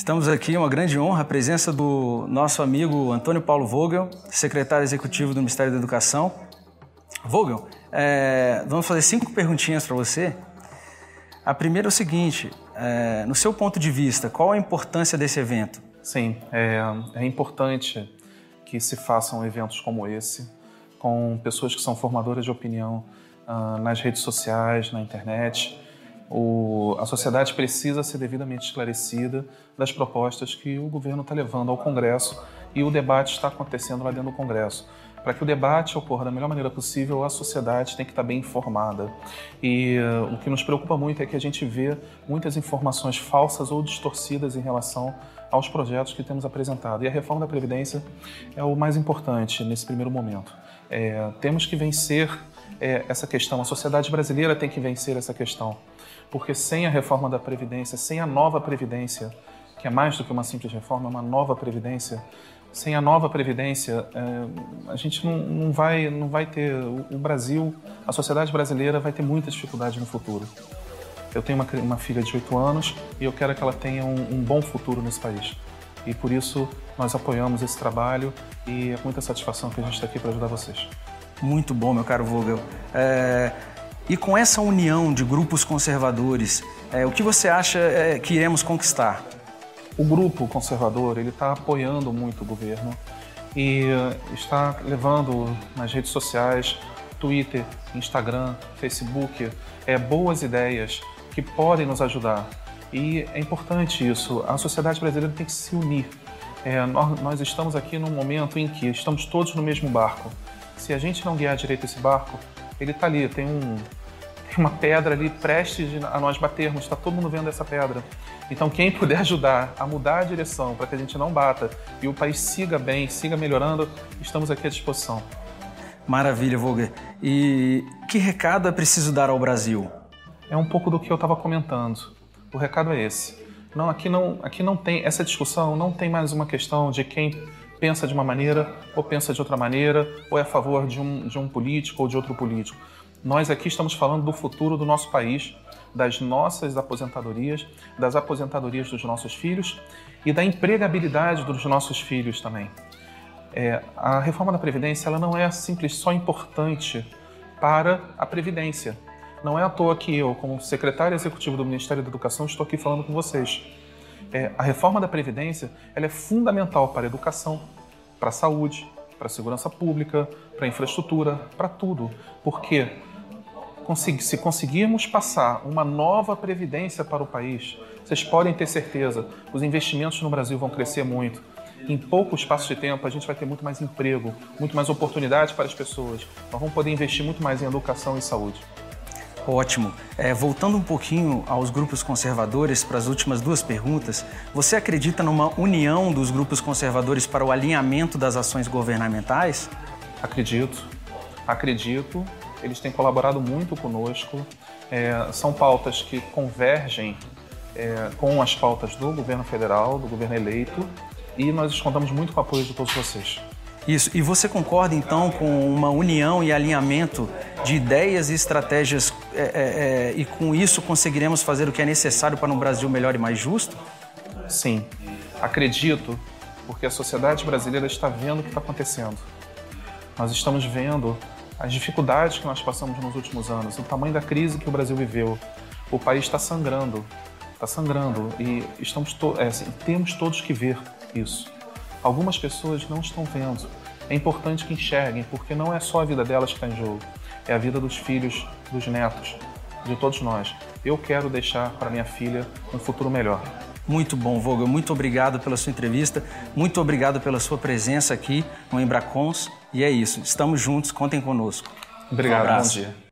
Estamos aqui, uma grande honra, a presença do nosso amigo Antônio Paulo Vogel, secretário executivo do Ministério da Educação. Vogel, é, vamos fazer cinco perguntinhas para você. A primeira é o seguinte: é, no seu ponto de vista, qual a importância desse evento? Sim, é, é importante que se façam eventos como esse, com pessoas que são formadoras de opinião uh, nas redes sociais, na internet o, a sociedade precisa ser devidamente esclarecida das propostas que o governo está levando ao Congresso e o debate está acontecendo lá dentro do Congresso. Para que o debate ocorra da melhor maneira possível, a sociedade tem que estar tá bem informada. E uh, o que nos preocupa muito é que a gente vê muitas informações falsas ou distorcidas em relação aos projetos que temos apresentado. E a reforma da Previdência é o mais importante nesse primeiro momento. É, temos que vencer é, essa questão, a sociedade brasileira tem que vencer essa questão porque sem a reforma da Previdência, sem a nova Previdência, que é mais do que uma simples reforma, é uma nova Previdência, sem a nova Previdência, é, a gente não, não, vai, não vai ter. O Brasil, a sociedade brasileira vai ter muita dificuldade no futuro. Eu tenho uma, uma filha de 8 anos e eu quero que ela tenha um, um bom futuro nesse país. E por isso nós apoiamos esse trabalho e é com muita satisfação que a gente está aqui para ajudar vocês. Muito bom, meu caro Vogel. É, e com essa união de grupos conservadores, é, o que você acha é, que iremos conquistar? O grupo conservador ele está apoiando muito o governo e uh, está levando nas redes sociais, Twitter, Instagram, Facebook, é, boas ideias que podem nos ajudar. E é importante isso. A sociedade brasileira tem que se unir. É, nós, nós, estamos aqui num momento em que estamos todos no mesmo barco. Se a gente não guiar direito esse barco, ele está ali, tem um, tem uma pedra ali prestes a nós batermos, está todo mundo vendo essa pedra. Então, quem puder ajudar a mudar a direção para que a gente não bata e o país siga bem, siga melhorando, estamos aqui à disposição. Maravilha, Volger. E que recado é preciso dar ao Brasil? É um pouco do que eu estava comentando. O recado é esse. Não, aqui não, aqui não tem essa discussão, não tem mais uma questão de quem pensa de uma maneira ou pensa de outra maneira, ou é a favor de um, de um político ou de outro político. Nós aqui estamos falando do futuro do nosso país, das nossas aposentadorias, das aposentadorias dos nossos filhos e da empregabilidade dos nossos filhos também. É, a reforma da Previdência ela não é simples só importante para a Previdência. Não é à toa que eu, como secretário executivo do Ministério da Educação, estou aqui falando com vocês. É, a reforma da Previdência ela é fundamental para a educação, para a saúde, para a segurança pública, para a infraestrutura, para tudo. Porque se conseguirmos passar uma nova previdência para o país, vocês podem ter certeza, os investimentos no Brasil vão crescer muito. Em pouco espaço de tempo, a gente vai ter muito mais emprego, muito mais oportunidades para as pessoas. Nós vamos poder investir muito mais em educação e saúde. Ótimo. É, voltando um pouquinho aos grupos conservadores, para as últimas duas perguntas, você acredita numa união dos grupos conservadores para o alinhamento das ações governamentais? Acredito. Acredito eles têm colaborado muito conosco. É, são pautas que convergem é, com as pautas do governo federal, do governo eleito, e nós contamos muito com o apoio de todos vocês. Isso. E você concorda então com uma união e alinhamento de ideias e estratégias é, é, é, e com isso conseguiremos fazer o que é necessário para um Brasil melhor e mais justo? Sim. Acredito, porque a sociedade brasileira está vendo o que está acontecendo. Nós estamos vendo as dificuldades que nós passamos nos últimos anos, o tamanho da crise que o Brasil viveu. O país está sangrando, está sangrando e estamos to é, assim, temos todos que ver isso. Algumas pessoas não estão vendo. É importante que enxerguem, porque não é só a vida delas que está em jogo, é a vida dos filhos, dos netos, de todos nós. Eu quero deixar para minha filha um futuro melhor. Muito bom, Vogel. Muito obrigado pela sua entrevista. Muito obrigado pela sua presença aqui no Embracons. E é isso. Estamos juntos. Contem conosco. Obrigado. Um bom dia.